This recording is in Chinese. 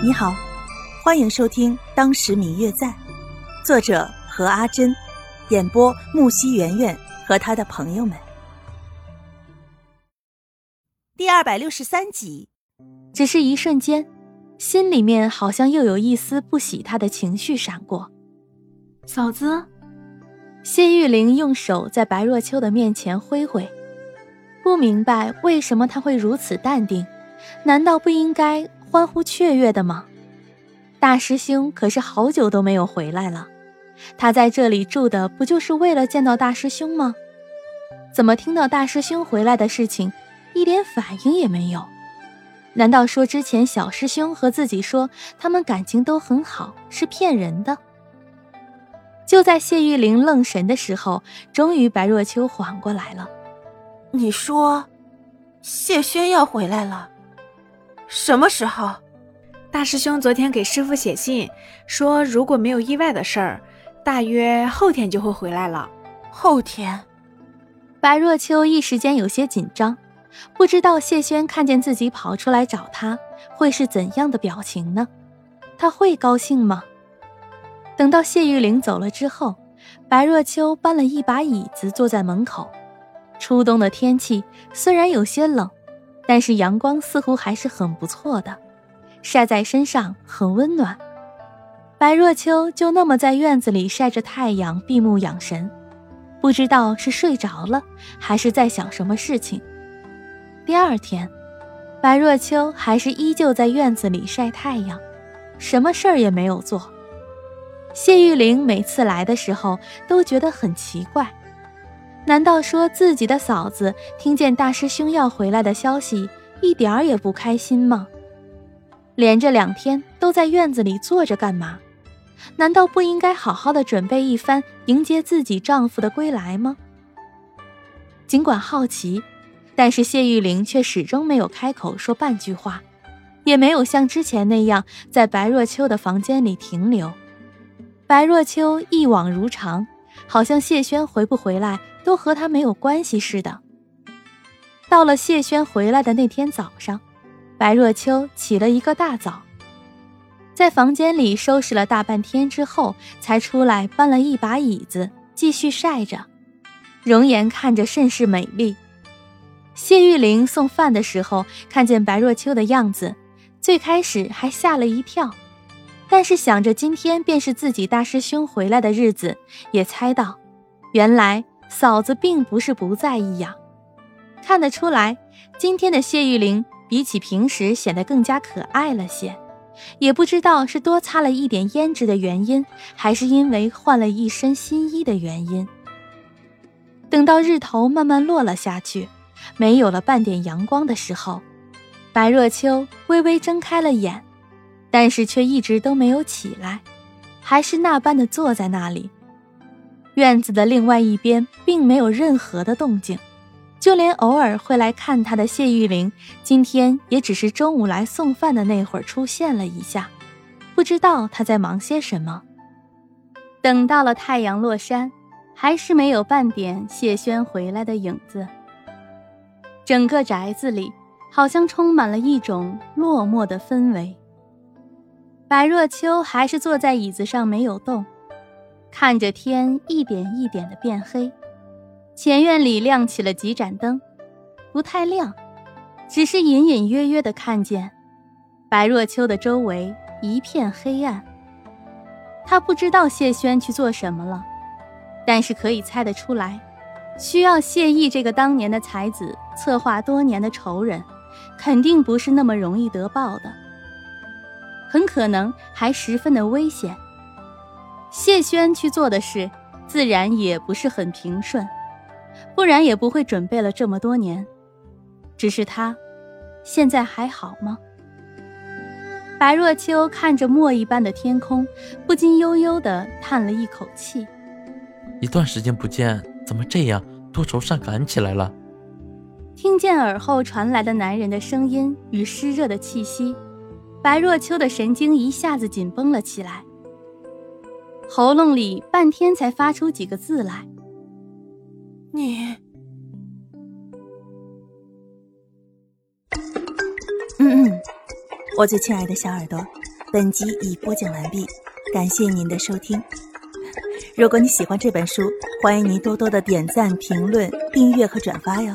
你好，欢迎收听《当时明月在》，作者何阿珍，演播木西圆圆和他的朋友们。第二百六十三集，只是一瞬间，心里面好像又有一丝不喜他的情绪闪过。嫂子，谢玉玲用手在白若秋的面前挥挥，不明白为什么他会如此淡定，难道不应该？欢呼雀跃的吗？大师兄可是好久都没有回来了，他在这里住的不就是为了见到大师兄吗？怎么听到大师兄回来的事情，一点反应也没有？难道说之前小师兄和自己说他们感情都很好是骗人的？就在谢玉玲愣神的时候，终于白若秋缓过来了。你说，谢轩要回来了？什么时候？大师兄昨天给师傅写信说，如果没有意外的事儿，大约后天就会回来了。后天，白若秋一时间有些紧张，不知道谢轩看见自己跑出来找他，会是怎样的表情呢？他会高兴吗？等到谢玉玲走了之后，白若秋搬了一把椅子坐在门口。初冬的天气虽然有些冷。但是阳光似乎还是很不错的，晒在身上很温暖。白若秋就那么在院子里晒着太阳，闭目养神，不知道是睡着了还是在想什么事情。第二天，白若秋还是依旧在院子里晒太阳，什么事儿也没有做。谢玉玲每次来的时候都觉得很奇怪。难道说自己的嫂子听见大师兄要回来的消息，一点儿也不开心吗？连着两天都在院子里坐着干嘛？难道不应该好好的准备一番迎接自己丈夫的归来吗？尽管好奇，但是谢玉玲却始终没有开口说半句话，也没有像之前那样在白若秋的房间里停留。白若秋一往如常，好像谢轩回不回来。都和他没有关系似的。到了谢轩回来的那天早上，白若秋起了一个大早，在房间里收拾了大半天之后，才出来搬了一把椅子继续晒着，容颜看着甚是美丽。谢玉玲送饭的时候看见白若秋的样子，最开始还吓了一跳，但是想着今天便是自己大师兄回来的日子，也猜到，原来。嫂子并不是不在意呀，看得出来，今天的谢玉玲比起平时显得更加可爱了些。也不知道是多擦了一点胭脂的原因，还是因为换了一身新衣的原因。等到日头慢慢落了下去，没有了半点阳光的时候，白若秋微微睁开了眼，但是却一直都没有起来，还是那般的坐在那里。院子的另外一边并没有任何的动静，就连偶尔会来看他的谢玉玲，今天也只是中午来送饭的那会儿出现了一下，不知道他在忙些什么。等到了太阳落山，还是没有半点谢轩回来的影子。整个宅子里好像充满了一种落寞的氛围。白若秋还是坐在椅子上没有动。看着天一点一点的变黑，前院里亮起了几盏灯，不太亮，只是隐隐约约的看见白若秋的周围一片黑暗。他不知道谢轩去做什么了，但是可以猜得出来，需要谢意这个当年的才子策划多年的仇人，肯定不是那么容易得报的，很可能还十分的危险。谢轩去做的事，自然也不是很平顺，不然也不会准备了这么多年。只是他，现在还好吗？白若秋看着墨一般的天空，不禁悠悠地叹了一口气。一段时间不见，怎么这样多愁善感起来了？听见耳后传来的男人的声音与湿热的气息，白若秋的神经一下子紧绷了起来。喉咙里半天才发出几个字来。你，嗯嗯，我最亲爱的小耳朵，本集已播讲完毕，感谢您的收听。如果你喜欢这本书，欢迎您多多的点赞、评论、订阅和转发哟。